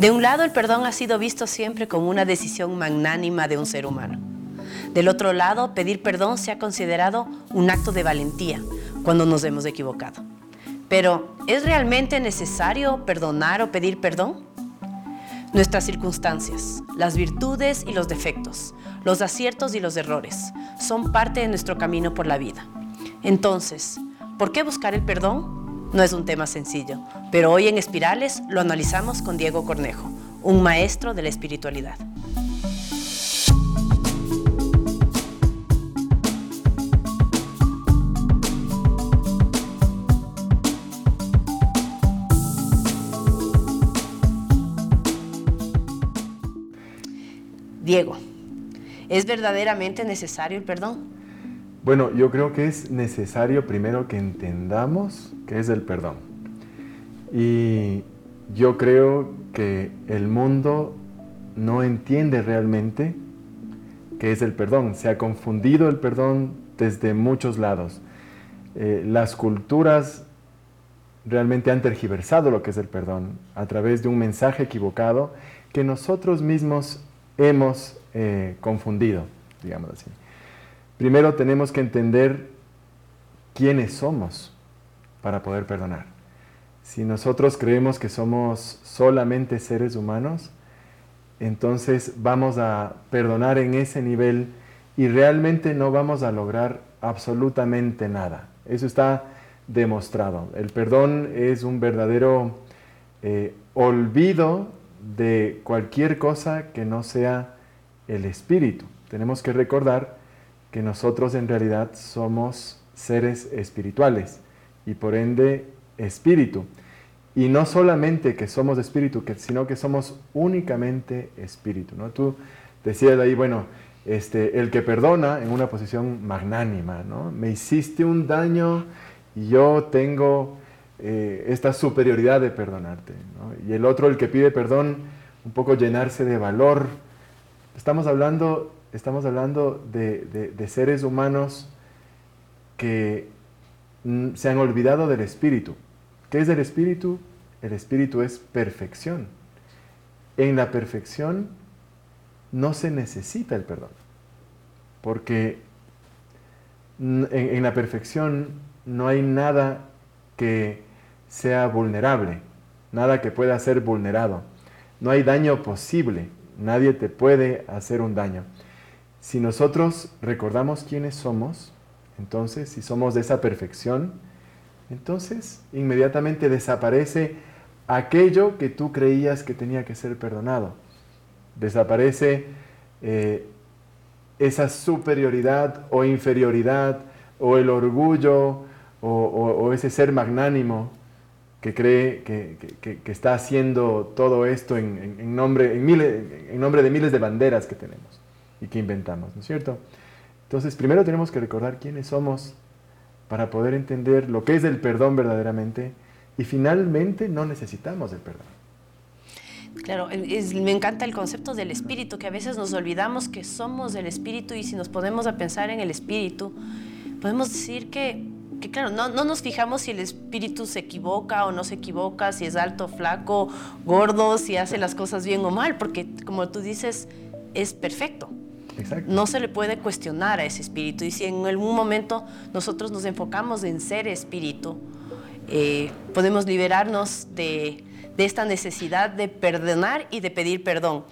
De un lado, el perdón ha sido visto siempre como una decisión magnánima de un ser humano. Del otro lado, pedir perdón se ha considerado un acto de valentía cuando nos hemos equivocado. Pero, ¿es realmente necesario perdonar o pedir perdón? Nuestras circunstancias, las virtudes y los defectos, los aciertos y los errores, son parte de nuestro camino por la vida. Entonces, ¿por qué buscar el perdón? No es un tema sencillo, pero hoy en Espirales lo analizamos con Diego Cornejo, un maestro de la espiritualidad. Diego, ¿es verdaderamente necesario el perdón? Bueno, yo creo que es necesario primero que entendamos qué es el perdón. Y yo creo que el mundo no entiende realmente qué es el perdón. Se ha confundido el perdón desde muchos lados. Eh, las culturas realmente han tergiversado lo que es el perdón a través de un mensaje equivocado que nosotros mismos hemos eh, confundido, digamos así. Primero tenemos que entender quiénes somos para poder perdonar. Si nosotros creemos que somos solamente seres humanos, entonces vamos a perdonar en ese nivel y realmente no vamos a lograr absolutamente nada. Eso está demostrado. El perdón es un verdadero eh, olvido de cualquier cosa que no sea el espíritu. Tenemos que recordar que nosotros en realidad somos seres espirituales y por ende espíritu. Y no solamente que somos espíritu, sino que somos únicamente espíritu. ¿no? Tú decías ahí, bueno, este, el que perdona en una posición magnánima, ¿no? Me hiciste un daño y yo tengo eh, esta superioridad de perdonarte. Y el otro, el que pide perdón, un poco llenarse de valor. Estamos hablando, estamos hablando de, seres humanos que se han olvidado del espíritu. ¿Qué es el espíritu? El espíritu es perfección. En la perfección no se necesita el perdón, porque en la perfección no hay nada que sea vulnerable, nada que pueda ser vulnerado. No hay daño posible, nadie te puede hacer un daño. Si nosotros recordamos quiénes somos, entonces, si somos de esa perfección, entonces inmediatamente desaparece aquello que tú creías que tenía que ser perdonado. Desaparece eh, esa superioridad o inferioridad o el orgullo o ese ser magnánimo que cree que, está haciendo todo esto en, nombre, en, nombre de miles de banderas que tenemos y que inventamos, ¿no es cierto? Entonces, primero tenemos que recordar quiénes somos para poder entender lo que es el perdón verdaderamente y finalmente no necesitamos el perdón. Claro, me encanta el concepto del espíritu, que a veces nos olvidamos que somos del espíritu y si nos ponemos a pensar en el espíritu, podemos decir que que claro, no, no, nos fijamos si el espíritu se equivoca o no se equivoca, si es alto, flaco, gordo, si hace las cosas bien o mal, porque como tú dices, es perfecto. Exacto. No se le puede cuestionar a ese espíritu. Y si en algún momento nosotros nos enfocamos en ser espíritu, eh, podemos liberarnos de, de esta necesidad de perdonar y de pedir perdón.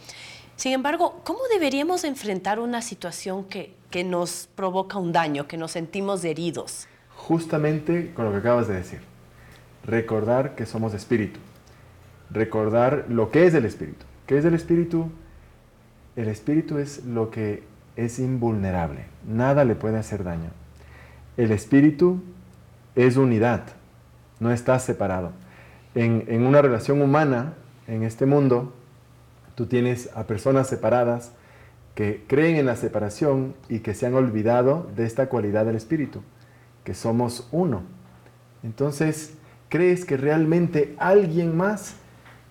Sin embargo, ¿cómo deberíamos enfrentar una situación que, que nos provoca un daño, que nos sentimos heridos? justamente con lo que acabas de decir. Recordar que somos espíritu. Recordar lo que es el espíritu. ¿Qué es el espíritu? El espíritu es lo que es invulnerable. Nada le puede hacer daño. El espíritu es unidad. No está separado. En, en una relación humana, en este mundo, tú tienes a personas separadas que creen en la separación y que se han olvidado de esta cualidad del espíritu que somos uno. Entonces, ¿crees que realmente alguien más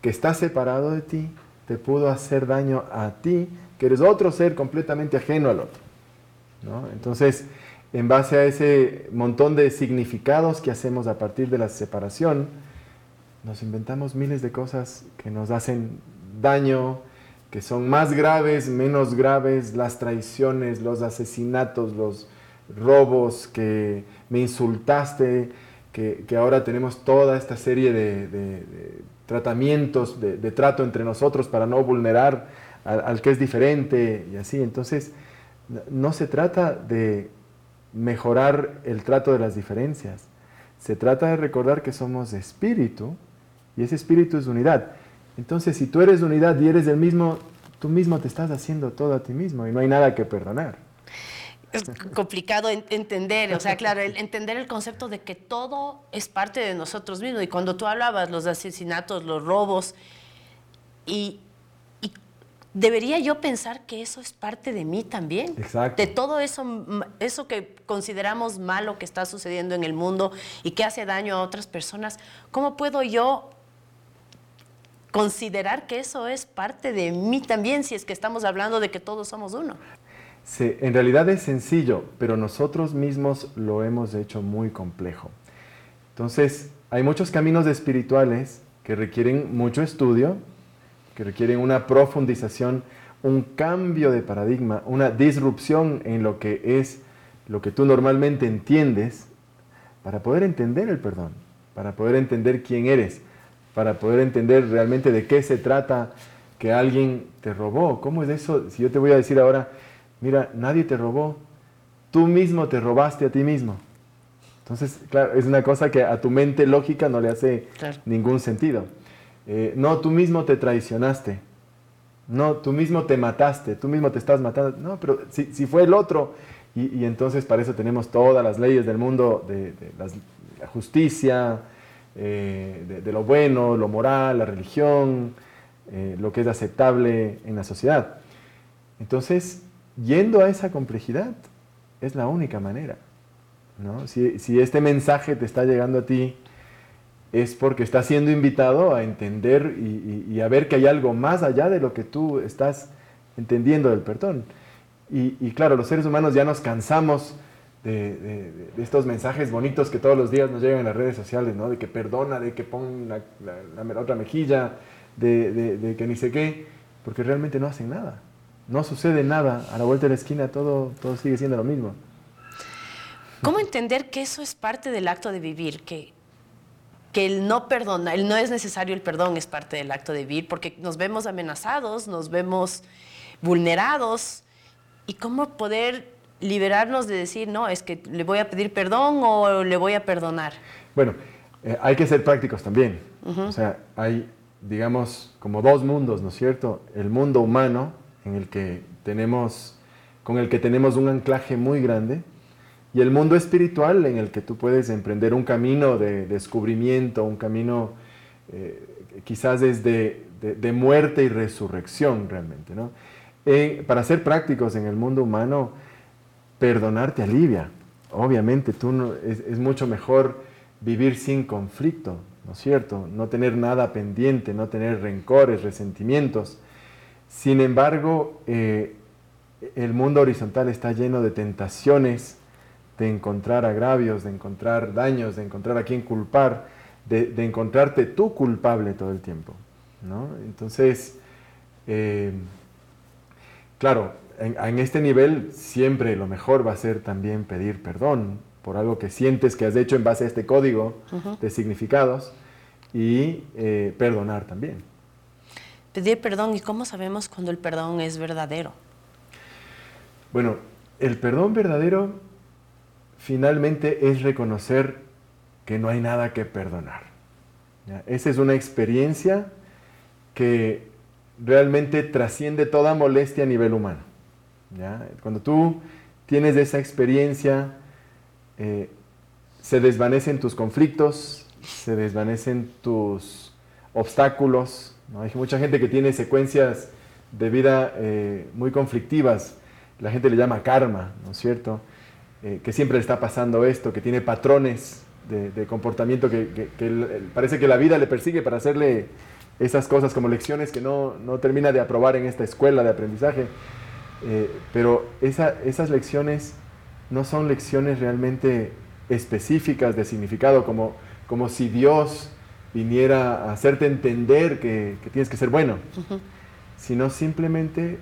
que está separado de ti te pudo hacer daño a ti, que eres otro ser completamente ajeno al otro? Entonces, en base a ese montón de significados que hacemos a partir de la separación, nos inventamos miles de cosas que nos hacen daño, que son más graves, menos graves, las traiciones, los asesinatos, los robos, que me insultaste, que, ahora tenemos toda esta serie de, tratamientos, de, trato entre nosotros para no vulnerar al, que es diferente y así. Entonces, no se trata de mejorar el trato de las diferencias, se trata de recordar que somos espíritu y ese espíritu es unidad. Entonces, si tú eres unidad y eres el mismo, tú mismo te estás haciendo todo a ti mismo y no hay nada que perdonar. Es complicado entender, o sea, claro, entender el concepto de que todo es parte de nosotros mismos. Y cuando tú hablabas los asesinatos, los robos, y, debería yo pensar que eso es parte de mí también. Exacto. De todo eso, eso que consideramos malo que está sucediendo en el mundo y que hace daño a otras personas, ¿cómo puedo yo considerar que eso es parte de mí también, si es que estamos hablando de que todos somos uno. En realidad es sencillo, pero nosotros mismos lo hemos hecho muy complejo. Entonces, hay muchos caminos espirituales que requieren mucho estudio, que requieren una profundización, un cambio de paradigma, una disrupción en lo que es lo que tú normalmente entiendes para poder entender el perdón, para poder entender quién eres, para poder entender realmente de qué se trata que alguien te robó. ¿Cómo es eso? Si yo te voy a decir ahora, mira, nadie te robó, tú mismo te robaste a ti mismo. Entonces, claro, es una cosa que a tu mente lógica no le hace ningún sentido. Eh, no, tú mismo te traicionaste. No, tú mismo te mataste, tú mismo te estás matando. No, pero si, fue el otro. Y, entonces para eso tenemos todas las leyes del mundo, de, la justicia, eh, de, lo bueno, lo moral, la religión, eh, lo que es aceptable en la sociedad. Entonces, yendo a esa complejidad, es la única manera. Si, este mensaje te está llegando a ti, es porque estás siendo invitado a entender y, a ver que hay algo más allá de lo que tú estás entendiendo del perdón. Y, claro, los seres humanos ya nos cansamos de, estos mensajes bonitos que todos los días nos llegan en las redes sociales, ¿no? De que perdona, de que pon la, otra mejilla, de, que ni sé qué, porque realmente no hacen nada. No sucede nada. A la vuelta de la esquina todo, todo sigue siendo lo mismo. ¿Cómo entender que eso es parte del acto de vivir? Que, que el no perdona, el no es necesario el perdón es parte del acto de vivir, porque nos vemos amenazados, nos vemos vulnerados. ¿Y cómo poder liberarnos de decir, no, es que le voy a pedir perdón o le voy a perdonar? Bueno, eh, hay que ser prácticos también. O sea, hay, digamos, como dos mundos, ¿no es cierto? El mundo humano, en el que tenemos, con el que tenemos un anclaje muy grande, y el mundo espiritual, en el que tú puedes emprender un camino de descubrimiento, un camino eh, quizás desde de, muerte y resurrección realmente, ¿no? Eh, para ser prácticos en el mundo humano, perdonar te alivia. Obviamente, tú no, es, mucho mejor vivir sin conflicto, ¿no es cierto? No tener nada pendiente, no tener rencores, resentimientos. Sin embargo, eh, el mundo horizontal está lleno de tentaciones de encontrar agravios, de encontrar daños, de encontrar a quien culpar, de, encontrarte tú culpable todo el tiempo. ¿no? Entonces, eh, claro, en, este nivel siempre lo mejor va a ser también pedir perdón por algo que sientes que has hecho en base a este código de significados y eh, perdonar también. Pedir perdón y cómo sabemos cuando el perdón es verdadero. Bueno, el perdón verdadero finalmente es reconocer que no hay nada que perdonar. Esa es una experiencia que realmente trasciende toda molestia a nivel humano. Cuando tú tienes esa experiencia, eh, se desvanecen tus conflictos, se desvanecen tus obstáculos. Hay mucha gente que tiene secuencias de vida eh, muy conflictivas. La gente le llama karma, ¿no es cierto? Eh, que siempre le está pasando esto, que tiene patrones de, comportamiento que, parece que la vida le persigue para hacerle esas cosas como lecciones que no, no termina de aprobar en esta escuela de aprendizaje. Eh, pero esas lecciones no son lecciones realmente específicas de significado, como, como si Dios viniera a hacerte entender que, tienes que ser bueno, sino simplemente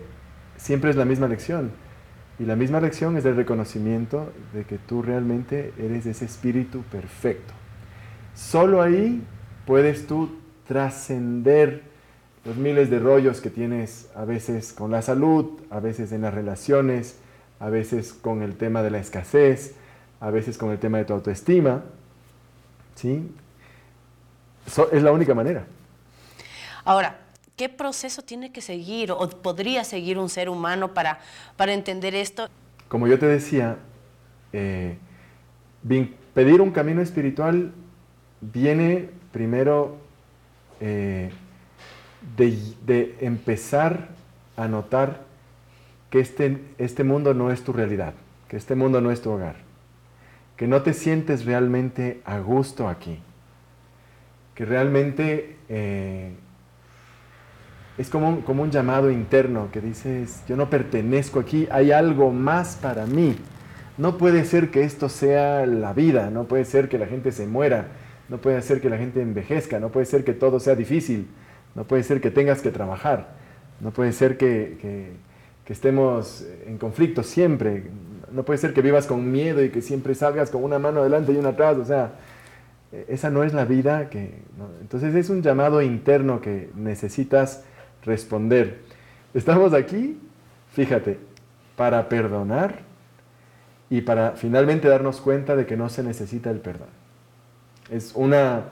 siempre es la misma lección. Y la misma lección es el reconocimiento de que tú realmente eres ese espíritu perfecto. Solo ahí puedes tú trascender los miles de rollos que tienes a veces con la salud, a veces en las relaciones, a veces con el tema de la escasez, a veces con el tema de tu autoestima. ¿sí? Es la única manera. Ahora, ¿qué proceso tiene que seguir o podría seguir un ser humano para, para entender esto? Como yo te decía, eh, pedir un camino espiritual viene primero eh, de, de, empezar a notar que este, este mundo no es tu realidad, que este mundo no es tu hogar, que no te sientes realmente a gusto aquí que realmente eh, es como un, como un llamado interno que dices, yo no pertenezco aquí, hay algo más para mí. No puede ser que esto sea la vida, no puede ser que la gente se muera, no puede ser que la gente envejezca, no puede ser que todo sea difícil, no puede ser que tengas que trabajar, no puede ser que, que, que estemos en conflicto siempre, no puede ser que vivas con miedo y que siempre salgas con una mano adelante y una atrás, o sea, esa no es la vida que... Entonces es un llamado interno que necesitas responder. Estamos aquí, fíjate, para perdonar y para finalmente darnos cuenta de que no se necesita el perdón. Es una,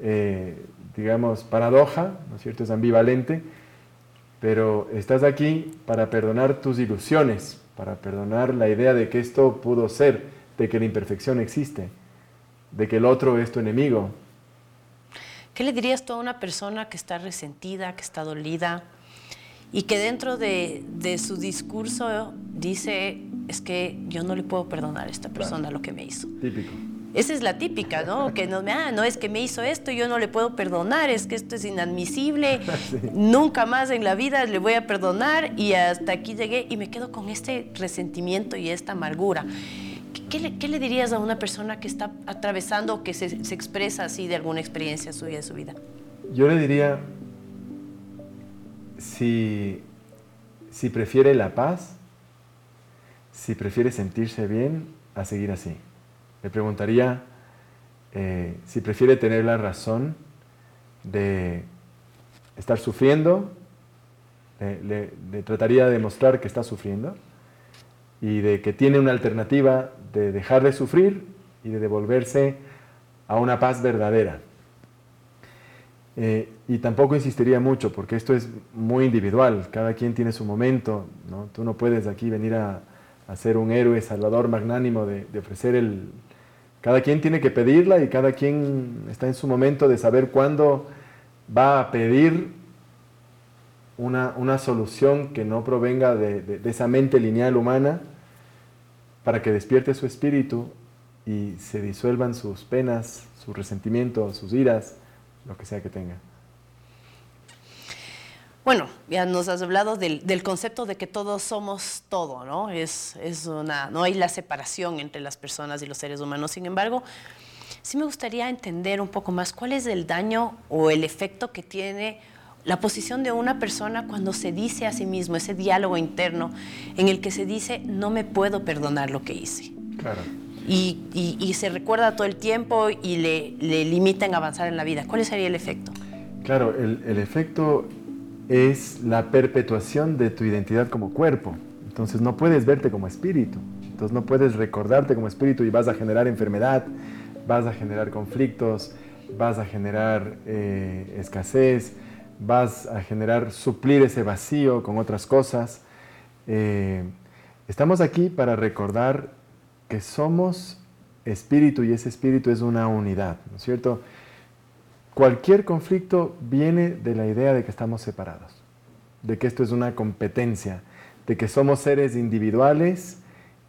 eh, digamos, paradoja, ¿no es cierto? Es ambivalente, pero estás aquí para perdonar tus ilusiones, para perdonar la idea de que esto pudo ser, de que la imperfección existe de que el otro es tu enemigo. ¿Qué le dirías tú a una persona que está resentida, que está dolida y que dentro de, su discurso dice, es que yo no le puedo perdonar a esta persona lo que me hizo? Típico. Esa es la típica, ¿no? Que no, ah, no es que me hizo esto, yo no le puedo perdonar, es que esto es inadmisible, nunca más en la vida le voy a perdonar y hasta aquí llegué y me quedo con este resentimiento y esta amargura. ¿Qué le, dirías a una persona que está atravesando o que se, expresa así de alguna experiencia suya de su vida? Yo le diría, si, si prefiere la paz, si prefiere sentirse bien, a seguir así. Le preguntaría eh, si prefiere tener la razón de estar sufriendo, le trataría de demostrar que está sufriendo y de que tiene una alternativa de dejar de sufrir y de devolverse a una paz verdadera. Eh, y tampoco insistiría mucho, porque esto es muy individual, cada quien tiene su momento, ¿no? tú no puedes aquí venir a, ser un héroe salvador magnánimo de, ofrecer el... Cada quien tiene que pedirla y cada quien está en su momento de saber cuándo va a pedir una, una solución que no provenga de, de esa mente lineal humana, para que despierte su espíritu y se disuelvan sus penas, sus resentimientos, sus iras, lo que sea que tenga. Bueno, ya nos has hablado del, concepto de que todos somos todo, ¿no? Es, es, una, no hay la separación entre las personas y los seres humanos. Sin embargo, sí me gustaría entender un poco más cuál es el daño o el efecto que tiene la posición de una persona cuando se dice a sí mismo, ese diálogo interno en el que se dice, no me puedo perdonar lo que hice. Claro. Y, y, se recuerda todo el tiempo y le, le, limitan avanzar en la vida. ¿Cuál sería el efecto? Claro, el, el efecto es la perpetuación de tu identidad como cuerpo. Entonces no puedes verte como espíritu. Entonces no puedes recordarte como espíritu y vas a generar enfermedad, vas a generar conflictos, vas a generar eh, escasez, vas a generar, suplir ese vacío con otras cosas. Eh, estamos aquí para recordar que somos espíritu y ese espíritu es una unidad, ¿no es cierto? Cualquier conflicto viene de la idea de que estamos separados, de que esto es una competencia, de que somos seres individuales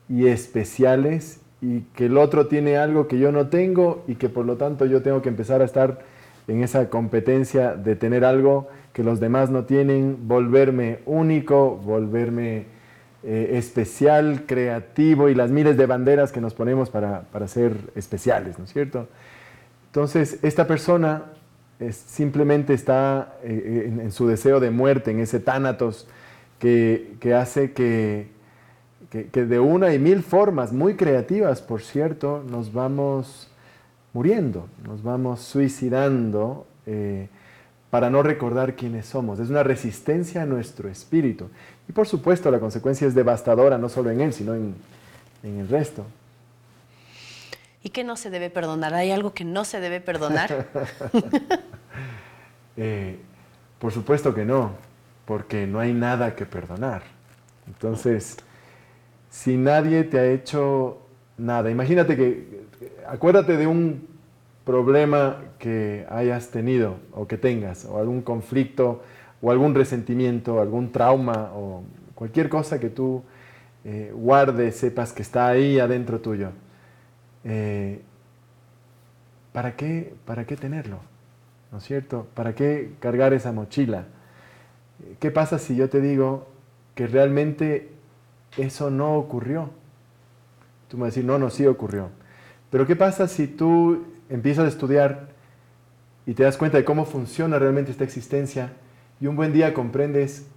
y especiales y que el otro tiene algo que yo no tengo y que por lo tanto yo tengo que empezar a estar en esa competencia de tener algo que los demás no tienen, volverme único, volverme eh, especial, creativo y las miles de banderas que nos ponemos para, ser especiales, ¿no es cierto? Entonces, esta persona simplemente está eh, en, su deseo de muerte, en ese tánatos que, hace que, que, de una y mil formas, muy creativas por cierto, nos vamos muriendo, nos vamos suicidando eh, para no recordar quiénes somos. Es una resistencia a nuestro espíritu. Y por supuesto la consecuencia es devastadora, no solo en él, sino en, en el resto. ¿Y qué no se debe perdonar? ¿Hay algo que no se debe perdonar? Eh, por supuesto que no, porque no hay nada que perdonar. Entonces, si nadie te ha hecho nada, imagínate que, acuérdate de un problema que hayas tenido o que tengas, o algún conflicto, o algún resentimiento, algún trauma, o cualquier cosa que tú eh, guardes, sepas que está ahí adentro tuyo. Eh, ¿para, qué, ¿Para qué tenerlo? ¿No es cierto? ¿Para qué cargar esa mochila? ¿Qué pasa si yo te digo que realmente eso no ocurrió? Tú me vas a decir, no, no, sí ocurrió. Pero ¿qué pasa si tú empiezas a estudiar y te das cuenta de cómo funciona realmente esta existencia y un buen día comprendes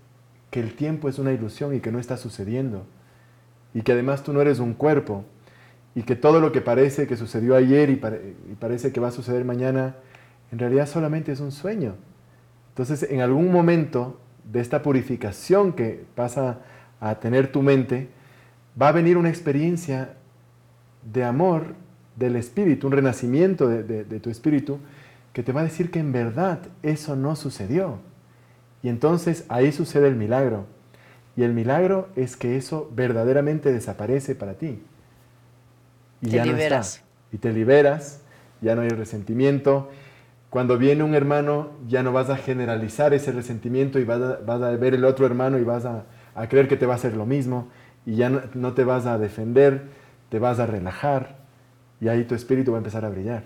que el tiempo es una ilusión y que no está sucediendo y que además tú no eres un cuerpo y que todo lo que parece que sucedió ayer y, parece que va a suceder mañana, en realidad solamente es un sueño. Entonces, en algún momento de esta purificación que pasa a tener tu mente, va a venir una experiencia de amor del espíritu, un renacimiento de tu espíritu, que te va a decir que en verdad eso no sucedió. Y entonces ahí sucede el milagro. Y el milagro es que eso verdaderamente desaparece para ti. Y te liberas. Y te liberas, ya no hay resentimiento. Cuando viene un hermano, ya no vas a generalizar ese resentimiento y vas a, ver el otro hermano y vas a, creer que te va a hacer lo mismo. Y ya no, te vas a defender, te vas a relajar. Y ahí tu espíritu va a empezar a brillar.